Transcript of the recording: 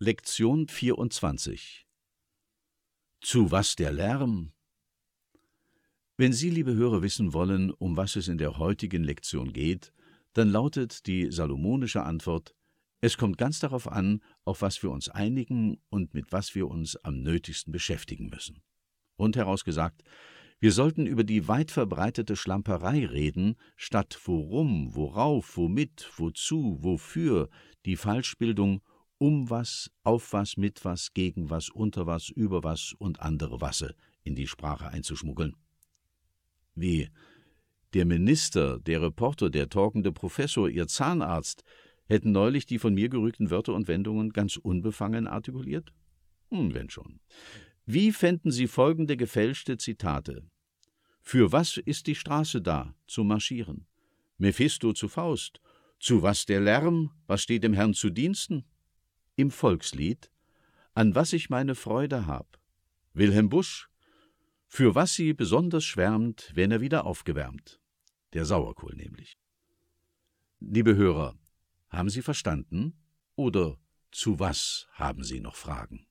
Lektion 24 Zu was der Lärm? Wenn Sie, liebe Hörer, wissen wollen, um was es in der heutigen Lektion geht, dann lautet die salomonische Antwort: Es kommt ganz darauf an, auf was wir uns einigen und mit was wir uns am nötigsten beschäftigen müssen. Und herausgesagt, wir sollten über die weit verbreitete Schlamperei reden, statt worum, worauf, womit, wozu, wofür die Falschbildung um was, auf was, mit was, gegen was, unter was, über was und andere Wasse in die Sprache einzuschmuggeln. Wie der Minister, der Reporter, der talkende Professor, ihr Zahnarzt hätten neulich die von mir gerügten Wörter und Wendungen ganz unbefangen artikuliert? Hm, wenn schon. Wie fänden Sie folgende gefälschte Zitate? Für was ist die Straße da? Zu marschieren. Mephisto zu Faust. Zu was der Lärm? Was steht dem Herrn zu Diensten? Im Volkslied An was ich meine Freude hab. Wilhelm Busch Für was sie besonders schwärmt, wenn er wieder aufgewärmt. Der Sauerkohl nämlich. Liebe Hörer, haben Sie verstanden? Oder zu was haben Sie noch Fragen?